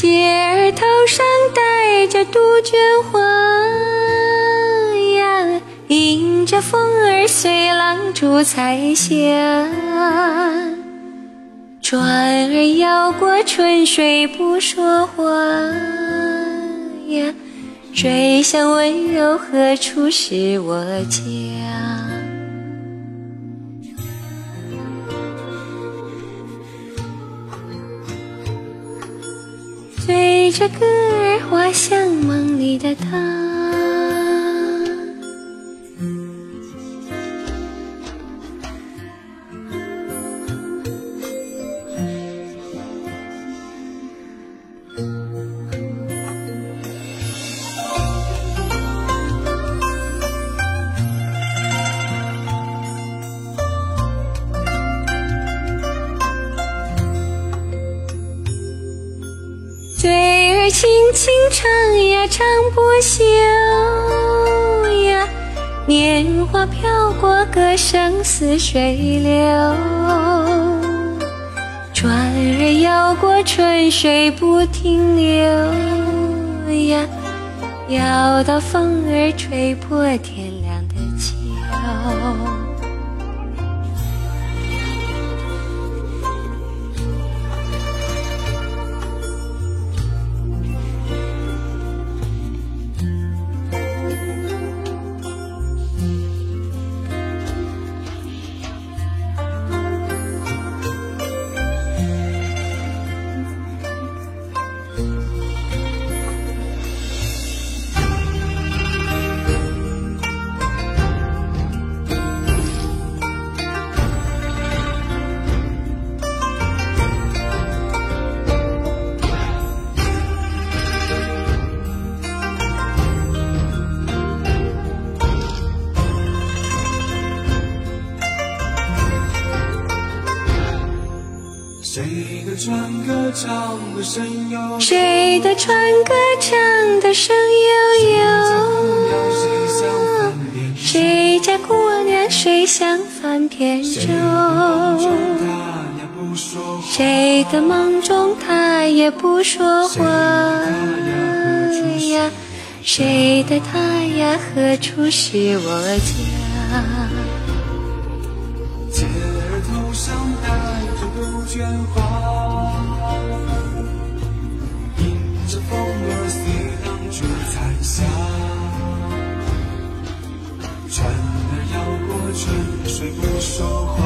姐儿头上戴着杜鹃花呀，迎着风儿随浪逐彩霞。船儿摇过春水不说话呀，水乡温柔何处是我家？随着歌儿我向梦里的他。轻轻唱呀，唱不休呀。年华飘过，歌声似水流。船儿摇过，春水不停留呀。摇到风儿吹破天亮的桥。谁的船歌唱的声悠悠？谁的船歌唱的声悠悠？谁家姑娘水乡翻扁舟？谁的梦中他也不说话呀？谁的他呀？何处是我家？杜鹃花，迎着风儿随浪逐彩霞。船儿摇过春水不说话。